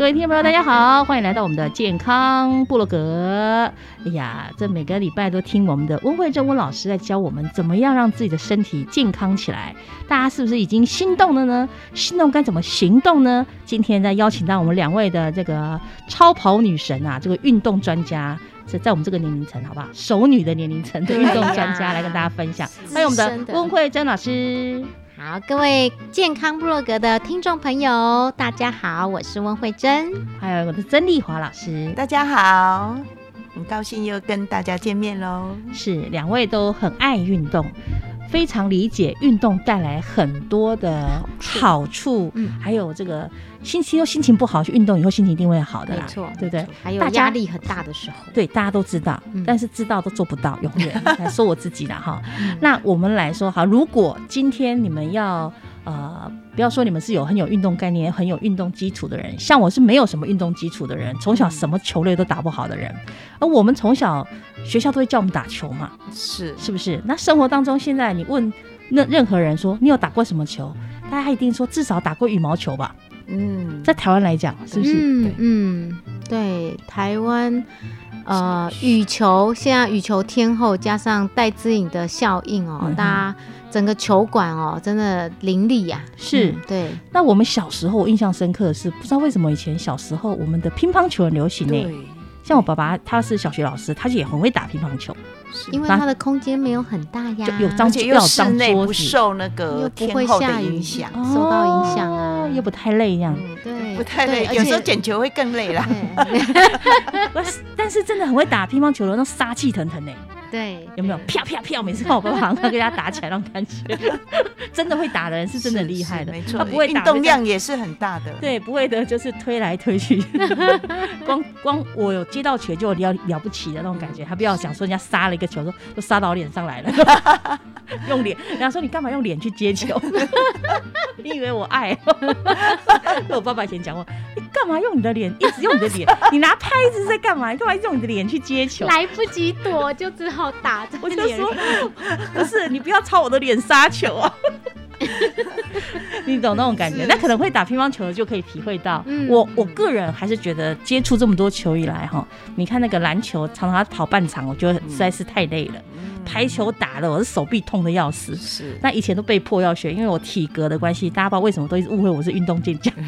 各位听众朋友，大家好，欢迎来到我们的健康部落格。哎呀，这每个礼拜都听我们的温慧珍温老师在教我们怎么样让自己的身体健康起来。大家是不是已经心动了呢？心动该怎么行动呢？今天再邀请到我们两位的这个超跑女神啊，这个运动专家，在在我们这个年龄层，好不好？熟女的年龄层的运动专家来跟大家分享。欢迎我们的温慧珍老师。好，各位健康部落格的听众朋友，大家好，我是温慧珍，还有我的曾丽华老师，大家好，很高兴又跟大家见面喽。是，两位都很爱运动。非常理解运动带来很多的好处，嗯，还有这个心情又心情不好去运动以后心情一定会好的，没错，对不对？还有压力很大的时候，对，大家都知道，但是知道都做不到，永远来 说我自己的哈。那我们来说，哈，如果今天你们要。呃，不要说你们是有很有运动概念、很有运动基础的人，像我是没有什么运动基础的人，从小什么球类都打不好的人。而我们从小学校都会叫我们打球嘛，是是不是？那生活当中，现在你问那任何人说你有打过什么球，大家一定说至少打过羽毛球吧。嗯，在台湾来讲，是不是？嗯嗯，对，台湾呃羽球现在羽球天后加上戴资颖的效应哦，大家。整个球馆哦，真的凌厉呀！是对。那我们小时候，我印象深刻的是，不知道为什么以前小时候，我们的乒乓球很流行呢。像我爸爸，他是小学老师，他也很会打乒乓球。因为他的空间没有很大呀，有张又室内不受那个不会下影响，受到影响啊，又不太累一样。对，不太累，有时候捡球会更累啦。但是真的很会打乒乓球的，那杀气腾腾呢。对，有没有啪啪啪？每次看我爸爸跟他打起来那种感觉，真的会打的人是真的厉害的，没错。他不会运动量也是很大的，对，不会的，就是推来推去。光光我有接到球就了了不起的那种感觉，他不要想说人家杀了一个球，说都杀到脸上来了，用脸。人家说你干嘛用脸去接球？你以为我爱？我爸爸以前讲过，你干嘛用你的脸？一直用你的脸，你拿拍子在干嘛？你干嘛用你的脸去接球？来不及躲就只好。打着，我就说不是，你不要朝我的脸杀球啊！你懂那种感觉？那可能会打乒乓球的就可以体会到。我我个人还是觉得接触这么多球以来哈，你看那个篮球常常跑半场，我觉得实在是太累了。排球打的我的手臂痛的要死，是。那以前都被迫要学，因为我体格的关系，大家不知道为什么都一直误会我是运动健将。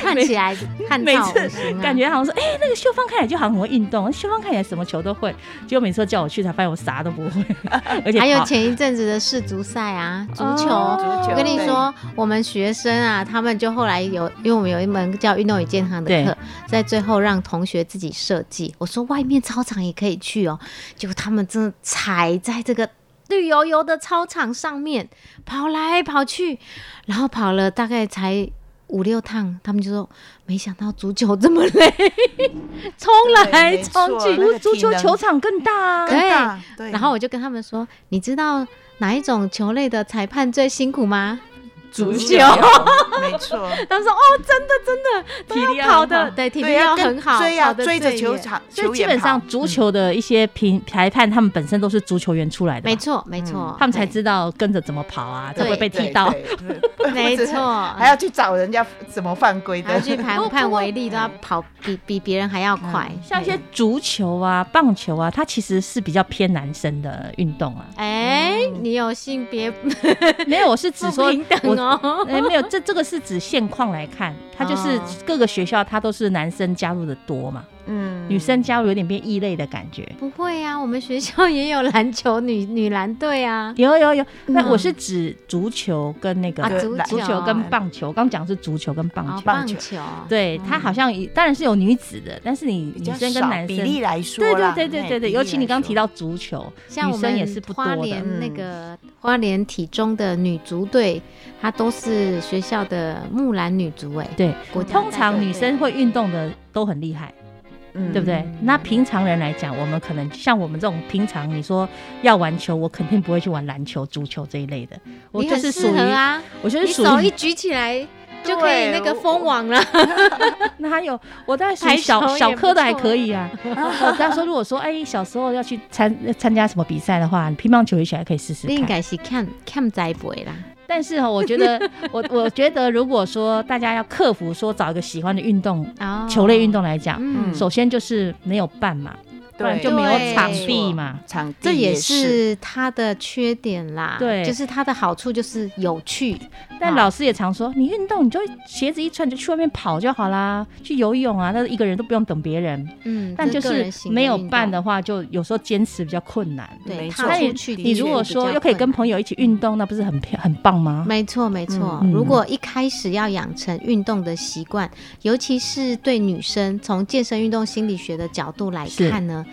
看起来，每次感觉好像说，哎，那个秀芳看起来就好像很会运动，秀芳看起来什么球都会，结果每次叫我去，才发现我啥都不会。而且还有前一阵子的世足赛啊，足球足球，我跟你说，我们学生啊，他们就后来有，因为我们有一门叫运动与健康的课，在最后让同学自己设计。我说外面操场也可以去哦，结果他们真的踩在这个绿油油的操场上面跑来跑去，然后跑了大概才。五六趟，他们就说没想到足球这么累，冲来冲去，足足球球场更大啊，对对。然后我就跟他们说，你知道哪一种球类的裁判最辛苦吗？足球，没错。他说：“哦，真的，真的，体力跑的，对，体力要很好，追啊，追着球场，所以基本上足球的一些评裁判，他们本身都是足球员出来的，没错，没错，他们才知道跟着怎么跑啊，才会被踢到，没错，还要去找人家怎么犯规的，去判判违例都要跑比比别人还要快。像一些足球啊、棒球啊，它其实是比较偏男生的运动啊。哎，你有性别？没有？我是只说平等哦。哎，没有，这这个是指现况来看，它就是各个学校它都是男生加入的多嘛，嗯，女生加入有点变异类的感觉。不会啊，我们学校也有篮球女 女篮队啊，有有有。那我是指足球跟那个足球跟棒球，刚讲是足球跟棒球，棒球。对，它好像当然是有女子的，但是你女生跟男生比例来说，对对对对对对，尤其你刚提到足球，像我们也是不多的。那个花莲体中的女足队。她都是学校的木兰女足哎，对，通常女生会运动的都很厉害，嗯，对不对？那平常人来讲，我们可能像我们这种平常，你说要玩球，我肯定不会去玩篮球、足球这一类的。我就是属于啊，我就是属于手一举起来就可以那个封网了。那还有，我在小小颗的还可以啊。我在说，如果说哎，小时候要去参参加什么比赛的话，乒乓球一起来可以试试。应该是看看栽培啦。但是哈，我觉得 我我觉得，如果说大家要克服说找一个喜欢的运动，球类运动来讲，首先就是没有伴嘛。不然就没有场地嘛，场地这也是它的缺点啦。对，就是它的好处就是有趣。但老师也常说，你运动你就鞋子一穿就去外面跑就好啦，去游泳啊，那一个人都不用等别人。嗯，但就是没有伴的话，就有时候坚持比较困难。对，那你你如果说又可以跟朋友一起运动，那不是很很棒吗？没错没错。如果一开始要养成运动的习惯，尤其是对女生，从健身运动心理学的角度来看呢？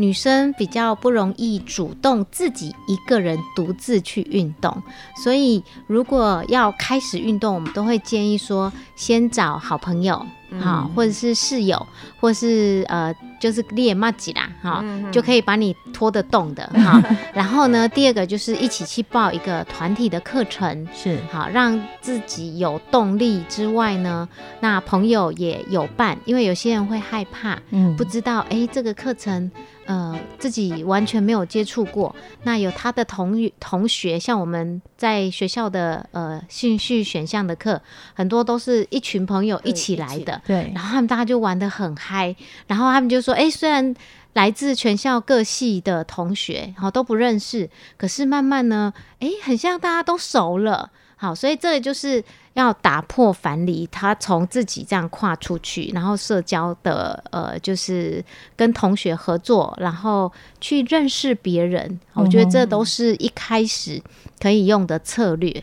女生比较不容易主动自己一个人独自去运动，所以如果要开始运动，我们都会建议说，先找好朋友。好，或者是室友，或是呃，就是列马吉啦，哈，就可以把你拖得动的 哈。然后呢，第二个就是一起去报一个团体的课程，是好让自己有动力之外呢，那朋友也有伴，因为有些人会害怕，嗯，不知道哎这个课程。呃，自己完全没有接触过，那有他的同同学，像我们在学校的呃兴趣选项的课，很多都是一群朋友一起来的，对，然后他们大家就玩的很嗨，然后他们就说，哎，虽然来自全校各系的同学，好都不认识，可是慢慢呢，哎，很像大家都熟了，好，所以这个就是。要打破樊篱，他从自己这样跨出去，然后社交的呃，就是跟同学合作，然后去认识别人。我觉得这都是一开始可以用的策略。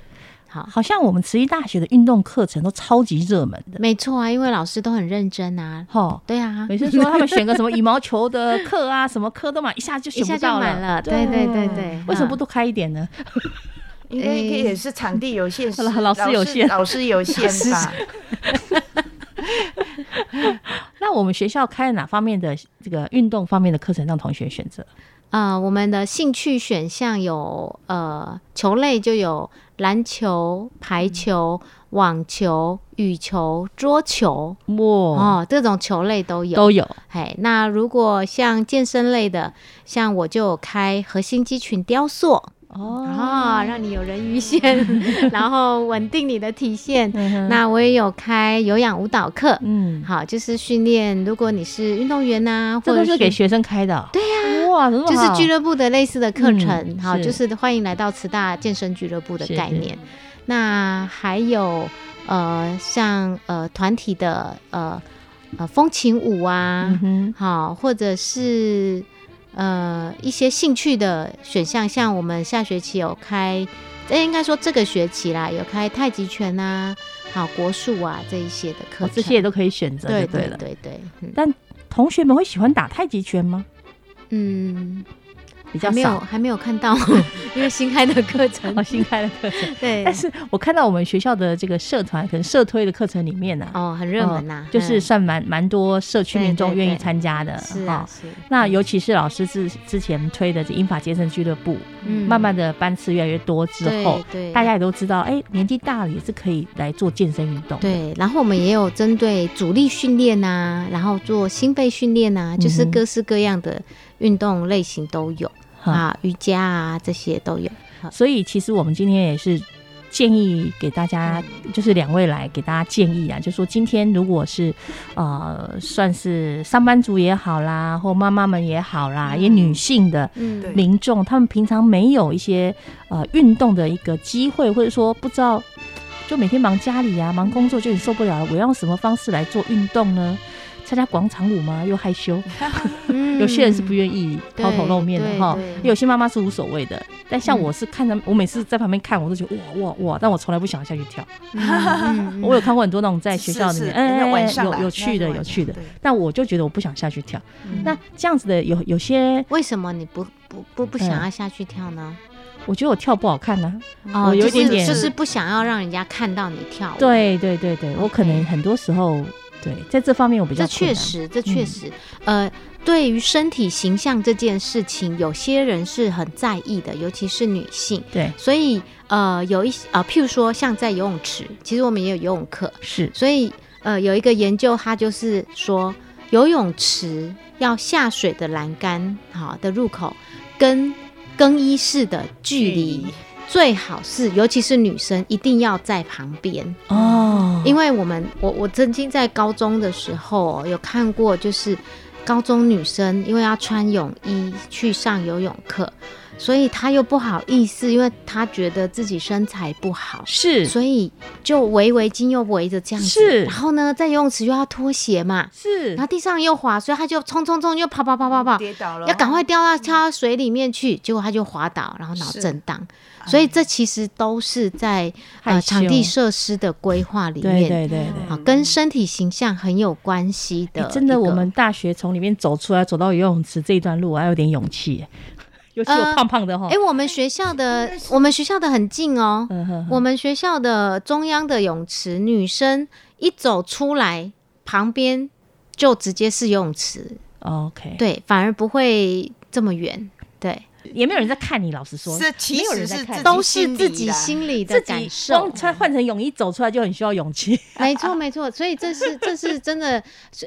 好，好像我们慈溪大学的运动课程都超级热门的。没错啊，因为老师都很认真啊。哈，对啊，每次说他们选个什么羽毛球的课啊，什么课都满，一下就 一下就满了。对对对对，为什么不多开一点呢？因为也是场地有限，老师有限，老师有限吧。那我们学校开哪方面的这个运动方面的课程让同学选择？啊，我们的兴趣选项有呃球类就有篮球、排球、网球、羽球、桌球，哇哦，这种球类都有都有。嘿，那如果像健身类的，像我就开核心肌群雕塑。哦，让你有人鱼线，然后稳定你的体线。那我也有开有氧舞蹈课，嗯，好，就是训练。如果你是运动员呐，或者是给学生开的。对呀，哇，就是俱乐部的类似的课程。好，就是欢迎来到慈大健身俱乐部的概念。那还有呃，像呃团体的呃呃风情舞啊，好，或者是。呃，一些兴趣的选项，像我们下学期有开，哎，应该说这个学期啦，有开太极拳啊，好国术啊这一些的课，这些也都可以选择，对对对对。但同学们会喜欢打太极拳吗？嗯，比较少，还没有看到 因为新开的课程，哦，新开的课程，对。但是我看到我们学校的这个社团，可能社推的课程里面呢，哦，很热门呐，就是算蛮蛮多社区民众愿意参加的，是啊，是。那尤其是老师之之前推的这英法健身俱乐部，嗯，慢慢的班次越来越多之后，对，大家也都知道，哎，年纪大了也是可以来做健身运动，对。然后我们也有针对主力训练呐，然后做心肺训练呐，就是各式各样的运动类型都有。啊，瑜伽啊，这些都有。所以其实我们今天也是建议给大家，就是两位来给大家建议啊，就说今天如果是呃，算是上班族也好啦，或妈妈们也好啦，也女性的民众，他们平常没有一些呃运动的一个机会，或者说不知道，就每天忙家里啊，忙工作就很受不了了，我要用什么方式来做运动呢？参加广场舞吗？又害羞，有些人是不愿意抛头露面的哈。有些妈妈是无所谓的，但像我是看着，我每次在旁边看，我都觉得哇哇哇！但我从来不想下去跳。我有看过很多那种在学校里面，哎，有有趣的有趣的，但我就觉得我不想下去跳。那这样子的有有些，为什么你不不不不想要下去跳呢？我觉得我跳不好看呢。哦，有一点点，就是不想要让人家看到你跳。对对对对，我可能很多时候。对，在这方面我比较。这确实，这确实，呃，对于身体形象这件事情，有些人是很在意的，尤其是女性。对，所以呃，有一些呃，譬如说像在游泳池，其实我们也有游泳课。是，所以呃，有一个研究，它就是说，游泳池要下水的栏杆，好的入口跟更衣室的距离。最好是，尤其是女生，一定要在旁边哦。因为我们，我我曾经在高中的时候有看过，就是高中女生因为要穿泳衣去上游泳课。所以他又不好意思，因为他觉得自己身材不好，是，所以就围围巾又围着这样子，是。然后呢，在游泳池又要脱鞋嘛，是。然后地上又滑，所以他就冲冲冲，又跑跑跑跑跑，跌倒了，要赶快掉到跳到水里面去，结果他就滑倒，然后脑震荡。所以这其实都是在呃场地设施的规划里面，对对对对，跟身体形象很有关系的。真的，我们大学从里面走出来，走到游泳池这一段路，我还有点勇气。尤其我胖胖的哈，哎，我们学校的我们学校的很近哦，我们学校的中央的泳池，女生一走出来，旁边就直接是游泳池，OK，对，反而不会这么远，对，也没有人在看你，老实说，是其实是都是自己心里的感受，光穿换成泳衣走出来就很需要勇气，没错没错，所以这是 这是真的，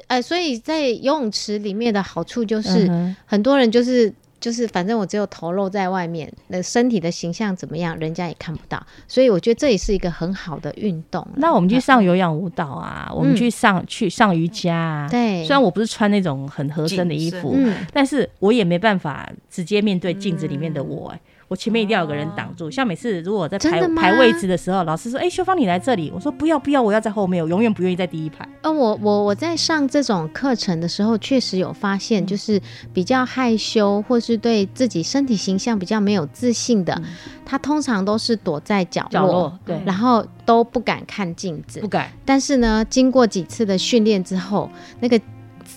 呃，所以在游泳池里面的好处就是很多人就是。就是反正我只有头露在外面，那身体的形象怎么样，人家也看不到，所以我觉得这也是一个很好的运动。那我们去上有氧舞蹈啊，我们去上去上瑜伽啊。对，虽然我不是穿那种很合身的衣服，但是我也没办法直接面对镜子里面的我。我前面一定要有个人挡住，像每次如果在排排位置的时候，老师说：“哎，秀芳你来这里。”我说：“不要不要，我要在后面，我永远不愿意在第一排。”呃，我我我在上这种课程的时候，确实有发现，就是比较害羞或是对自己身体形象比较没有自信的，他通常都是躲在角落，对，然后都不敢看镜子，不敢。但是呢，经过几次的训练之后，那个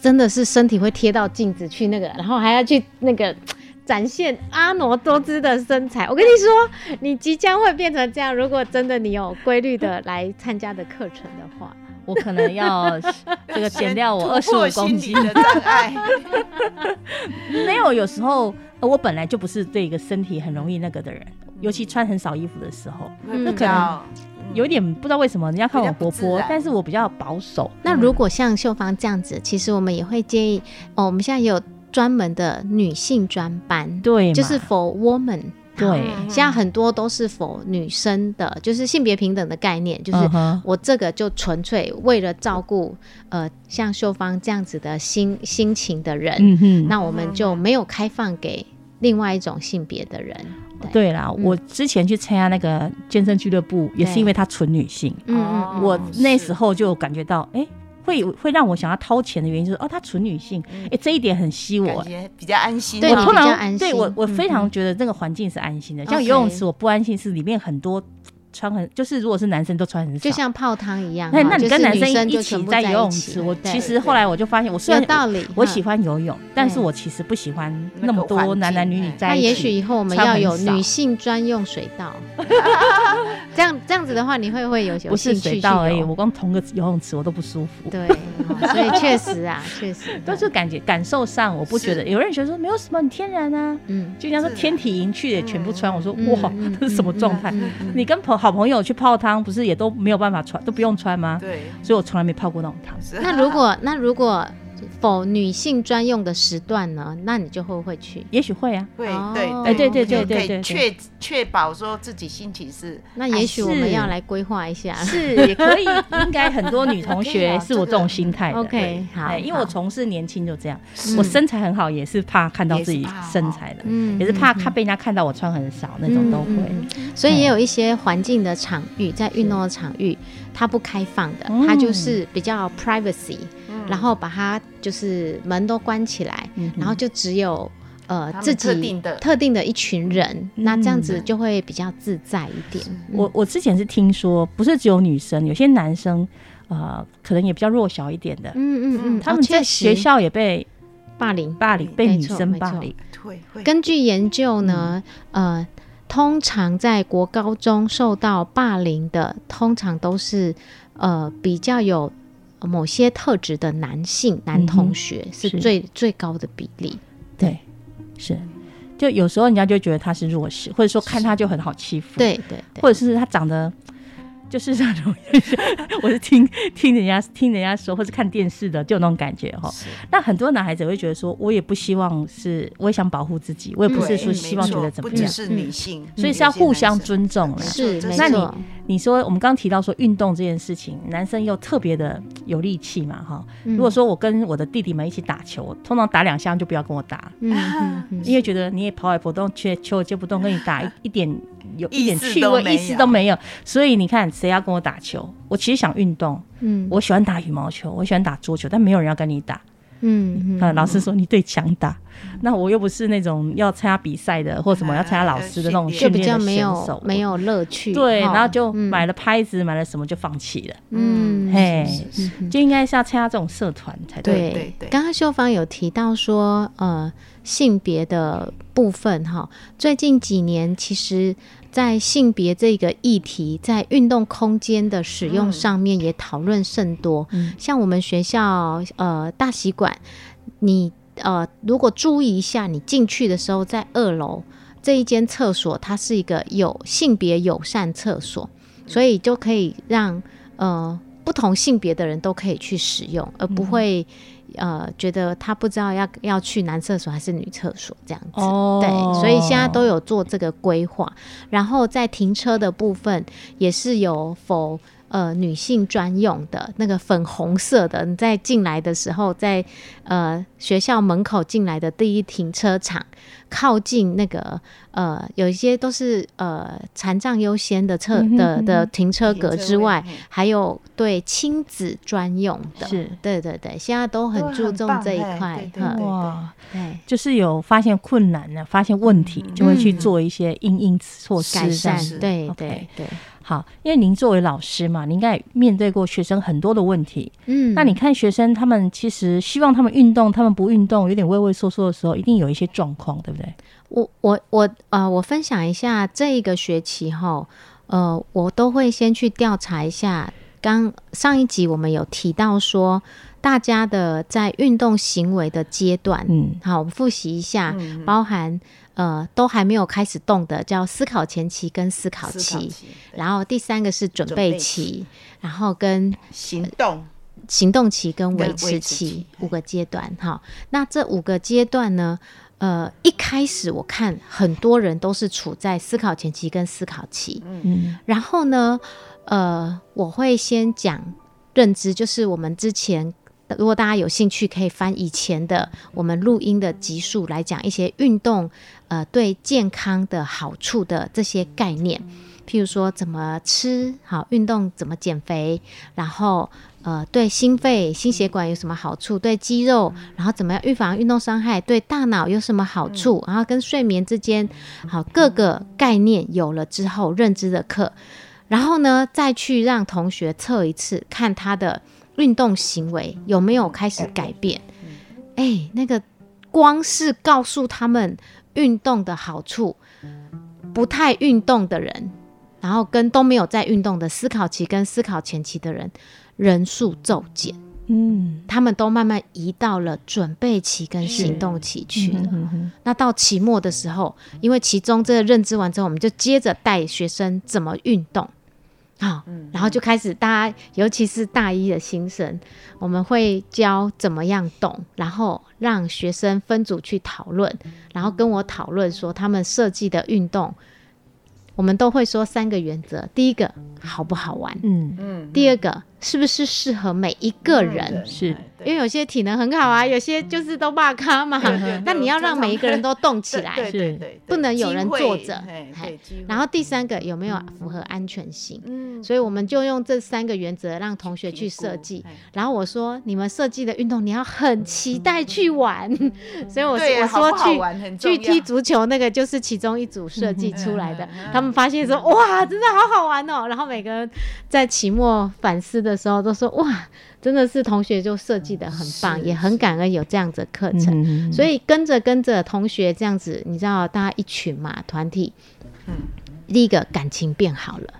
真的是身体会贴到镜子去，那个，然后还要去那个。展现阿傩多姿的身材，我跟你说，你即将会变成这样。如果真的你有规律的来参加的课程的话，我可能要这个减掉我二十五公斤的障碍。没有，有时候我本来就不是对一个身体很容易那个的人，尤其穿很少衣服的时候，那可能有点不知道为什么人家看我活泼，但是我比较保守。那如果像秀芳这样子，其实我们也会建议哦，我们现在有。专门的女性专班，对，就是 for woman，对，现在很多都是 for 女生的，就是性别平等的概念，就是我这个就纯粹为了照顾呃像秀芳这样子的心心情的人，嗯那我们就没有开放给另外一种性别的人。对。啦，我之前去参加那个健身俱乐部，也是因为它纯女性，嗯，我那时候就感觉到，哎。会会让我想要掏钱的原因就是哦，她纯女性，哎，这一点很吸我，比较安心。对，我通常对我我非常觉得这个环境是安心的。像游泳池，我不安心是里面很多穿很，就是如果是男生都穿很少，就像泡汤一样。那那你跟男生一起在游泳池，我其实后来我就发现，我虽然道理，我喜欢游泳，但是我其实不喜欢那么多男男女女在一起。那也许以后我们要有女性专用水道，这样这样子的话，你会不会有不是水道而已？我光同个游泳池我都不舒服。对，所以确实啊，确实都是感觉感受上，我不觉得有人觉得说没有什么很天然啊，嗯，就像说天体营去也全部穿，我说哇，这是什么状态？你跟朋好朋友去泡汤，不是也都没有办法穿，都不用穿吗？对，所以我从来没泡过那种汤。那如果那如果。否女性专用的时段呢？那你就会不会去？也许会啊，会对，哎对对对对对，确确保说自己心情是。那也许我们要来规划一下，是也可以，应该很多女同学是我这种心态的。OK，好，因为我从事年轻就这样，我身材很好，也是怕看到自己身材的，嗯，也是怕怕被人家看到我穿很少那种都会。所以也有一些环境的场域，在运动的场域，它不开放的，它就是比较 privacy。然后把它就是门都关起来，然后就只有呃自己特定的。特定的一群人，那这样子就会比较自在一点。我我之前是听说，不是只有女生，有些男生呃可能也比较弱小一点的，嗯嗯嗯，他们在学校也被霸凌，霸凌被女生霸凌。根据研究呢，呃，通常在国高中受到霸凌的，通常都是呃比较有。某些特质的男性男同学是。最最高的比例，对，是，就有时候人家就觉得他是弱势，或者说看他就很好欺负，对对，或者是他长得。就是那种，我是听听人家听人家说，或是看电视的，就有那种感觉哈。那很多男孩子会觉得说，我也不希望是，我也想保护自己，我也不是说希望觉得怎么样。是女性，所以是要互相尊重了。是，那你你说我们刚提到说运动这件事情，男生又特别的有力气嘛哈。如果说我跟我的弟弟们一起打球，通常打两下就不要跟我打，因为觉得你也跑也跑动，却球接不动，跟你打一一点。有一点趣味意思都没有，所以你看，谁要跟我打球？我其实想运动，嗯，我喜欢打羽毛球，我喜欢打桌球，但没有人要跟你打，嗯，啊，老师说你对强打，那我又不是那种要参加比赛的，或什么要参加老师的那种训练的选手，没有乐趣，对，然后就买了拍子，买了什么就放弃了，嗯，嘿，就应该是要参加这种社团才对。对对，刚刚秀芳有提到说，呃，性别的部分哈，最近几年其实。在性别这个议题，在运动空间的使用上面也讨论甚多。像我们学校呃大习馆，你呃如果注意一下，你进去的时候，在二楼这一间厕所，它是一个有性别友善厕所，所以就可以让呃不同性别的人都可以去使用，而不会。呃，觉得他不知道要要去男厕所还是女厕所这样子，对，所以现在都有做这个规划。然后在停车的部分也是有否呃女性专用的那个粉红色的，你在进来的时候，在呃学校门口进来的第一停车场。靠近那个呃，有一些都是呃残障优先的车的的停车格之外，还有对亲子专用的，是，对对对，现在都很注重这一块，哇，对，就是有发现困难呢，发现问题就会去做一些应应措施改善，对对对。好，因为您作为老师嘛，您应该面对过学生很多的问题。嗯，那你看学生他们其实希望他们运动，他们不运动，有点畏畏缩缩的时候，一定有一些状况，对不对？我我我呃，我分享一下这一个学期哈，呃，我都会先去调查一下。刚上一集我们有提到说，大家的在运动行为的阶段，嗯，好，我们复习一下，包含。呃，都还没有开始动的，叫思考前期跟思考期，然后第三个是准备期，然后跟行动。行动期跟维持期。五个阶段。哈，那这五个阶段呢，呃，一开始我看很多人都是处在思考前期跟思考期，嗯，然后呢，呃，我会先讲认知，就是我们之前。如果大家有兴趣，可以翻以前的我们录音的集数来讲一些运动，呃，对健康的好处的这些概念，譬如说怎么吃好，运动怎么减肥，然后呃，对心肺、心血管有什么好处，对肌肉，然后怎么样预防运动伤害，对大脑有什么好处，然后跟睡眠之间，好各个概念有了之后，认知的课。然后呢，再去让同学测一次，看他的运动行为有没有开始改变。哎，那个光是告诉他们运动的好处，不太运动的人，然后跟都没有在运动的思考期跟思考前期的人，人数骤减。嗯，他们都慢慢移到了准备期跟行动期去了。那到期末的时候，因为其中这个认知完之后，我们就接着带学生怎么运动，好，然后就开始大家，尤其是大一的新生，我们会教怎么样动，然后让学生分组去讨论，然后跟我讨论说他们设计的运动。我们都会说三个原则：第一个好不好玩？嗯嗯。第二个是不是适合每一个人？是。因为有些体能很好啊，有些就是都骂咖嘛。那你要让每一个人都动起来，对对，不能有人坐着。然后第三个有没有符合安全性？嗯，所以我们就用这三个原则让同学去设计。然后我说，你们设计的运动你要很期待去玩。所以我我说去去踢足球那个就是其中一组设计出来的。他们发现说哇，真的好好玩哦。然后每个人在期末反思的时候都说哇。真的是同学就设计的很棒，也很感恩有这样子课程，所以跟着跟着同学这样子，你知道大家一群嘛，团体，嗯，第一个感情变好了，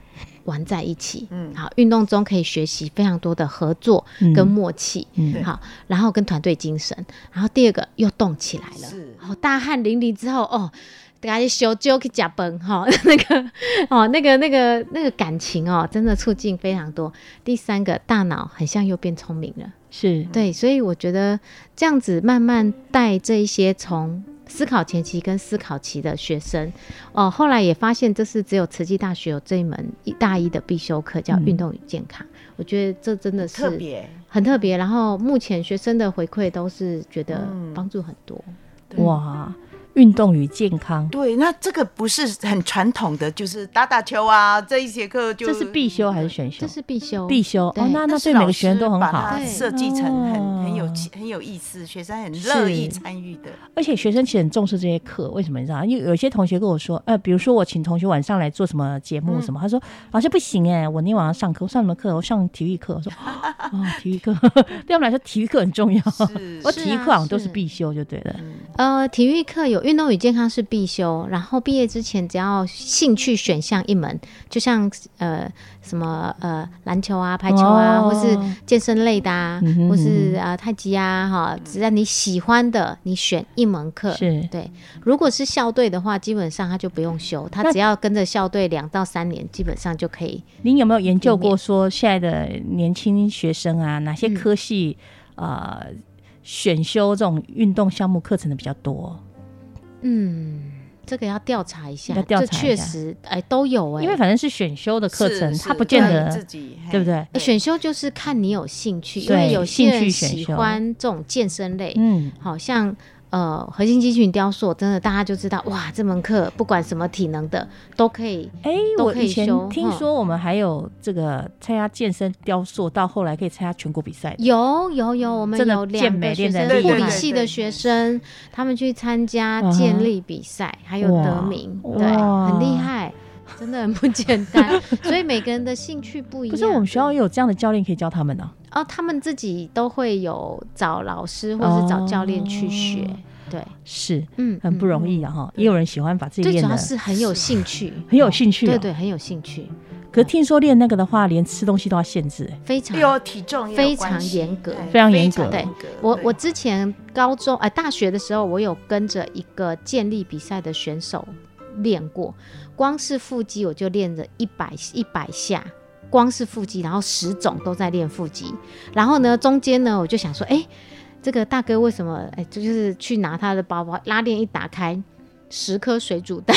玩在一起，嗯，好，运动中可以学习非常多的合作跟默契，嗯，好，然后跟团队精神，然后第二个又动起来了，是，大汗淋漓之后，哦。赶紧修就去加崩哈，那个哦，那个那个那个感情哦，真的促进非常多。第三个，大脑很像又变聪明了，是对，所以我觉得这样子慢慢带这一些从思考前期跟思考期的学生哦，后来也发现这是只有慈济大学有这一门一大一的必修课叫运动与健康，我觉得这真的是特别很特别。然后目前学生的回馈都是觉得帮助很多，哇。运动与健康，对，那这个不是很传统的，就是打打球啊，这一节课就这是必修还是选修？这是必修，必修。哦，那那对每个学生都很好，设计成很很有很有意思，学生很乐意参与的。而且学生其实很重视这些课，为什么你知道？因为有些同学跟我说，呃，比如说我请同学晚上来做什么节目什么，他说老师不行哎，我那天晚上上课，我上什么课？我上体育课。我说啊，体育课 对我们来说体育课很重要，我体育课好像都是必修就对了。呃，体育课有运动与健康是必修，然后毕业之前只要兴趣选项一门，就像呃什么呃篮球啊、排球啊，或是健身类的啊，或是啊太极啊，哈，只要你喜欢的，你选一门课是对。如果是校队的话，基本上他就不用修，他只要跟着校队两到三年，基本上就可以。您有没有研究过说现在的年轻学生啊，哪些科系呃？选修这种运动项目课程的比较多，嗯，这个要调查一下，要调查一下，确实，哎，都有哎，因为反正是选修的课程，他不见得自己，对不对？选修就是看你有兴趣，因为有兴趣喜欢这种健身类，嗯，好像。呃，核心肌群雕塑真的大家就知道哇，这门课不管什么体能的都可以。哎，我以前听说我们还有这个参加健身雕塑，到后来可以参加全国比赛。有有有，我们有两个学生护理系的学生，他们去参加健力比赛，还有得名，对，很厉害，真的很不简单。所以每个人的兴趣不一样。可是我们学校也有这样的教练可以教他们呢。哦，他们自己都会有找老师或者是找教练去学，对，是，嗯，很不容易啊哈。也有人喜欢把自己练的，主要是很有兴趣，很有兴趣，对对，很有兴趣。可听说练那个的话，连吃东西都要限制，非常有体重非常严格，非常严格。对，我我之前高中哎大学的时候，我有跟着一个健力比赛的选手练过，光是腹肌我就练了一百一百下。光是腹肌，然后十种都在练腹肌，然后呢，中间呢，我就想说，哎，这个大哥为什么，哎，这就是去拿他的包包，拉链一打开。十颗水煮蛋，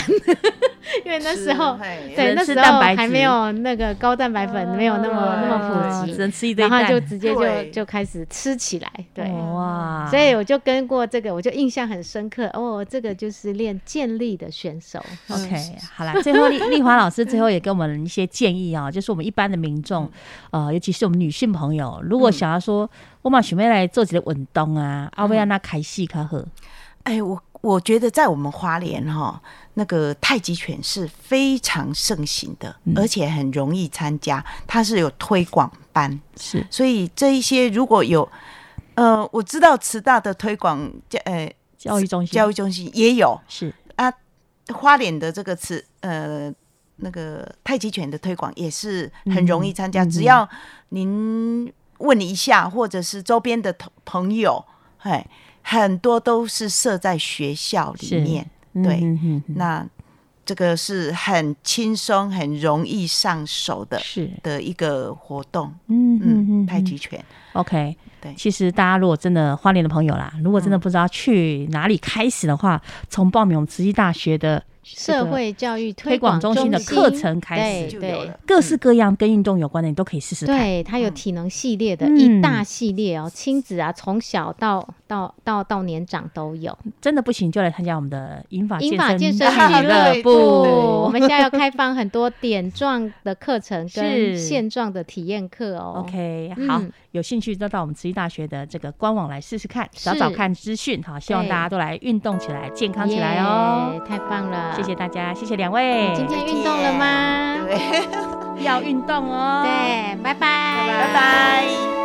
因为那时候对那时候还没有那个高蛋白粉，没有那么那么普及，只能吃一然后就直接就就开始吃起来，对哇，所以我就跟过这个，我就印象很深刻哦，这个就是练健力的选手。OK，好了，最后丽丽华老师最后也给我们一些建议啊，就是我们一般的民众，呃，尤其是我们女性朋友，如果想要说我嘛准备来做几个运动啊，阿维亚那开戏卡喝，哎我。我觉得在我们花莲哈，那个太极拳是非常盛行的，而且很容易参加，它是有推广班，是，所以这一些如果有，呃，我知道慈大的推广教呃教育中心。教育中心也有。是。啊，花莲的这个慈呃那个太极拳的推广也是很容易参加，只要您问一下，或者是周边的朋朋友，哎。很多都是设在学校里面，对，那这个是很轻松、很容易上手的，是的一个活动。嗯嗯，太极拳。OK，对，其实大家如果真的花莲的朋友啦，如果真的不知道去哪里开始的话，从报名慈济大学的。社会教育推广中心的课程开始，对，各式各样跟运动有关的，你都可以试试看。对，它有体能系列的一大系列哦，亲子啊，从小到到到到年长都有。真的不行就来参加我们的英法英法健身俱乐部。我们现在要开放很多点状的课程 跟线状的体验课哦。OK，好，有兴趣都到我们慈济大学的这个官网来试试看，找找看资讯哈。希望大家都来运动起来，健康起来哦。太棒了。谢谢大家，谢谢两位。今天运动了吗？要运动哦。对，拜拜，拜拜。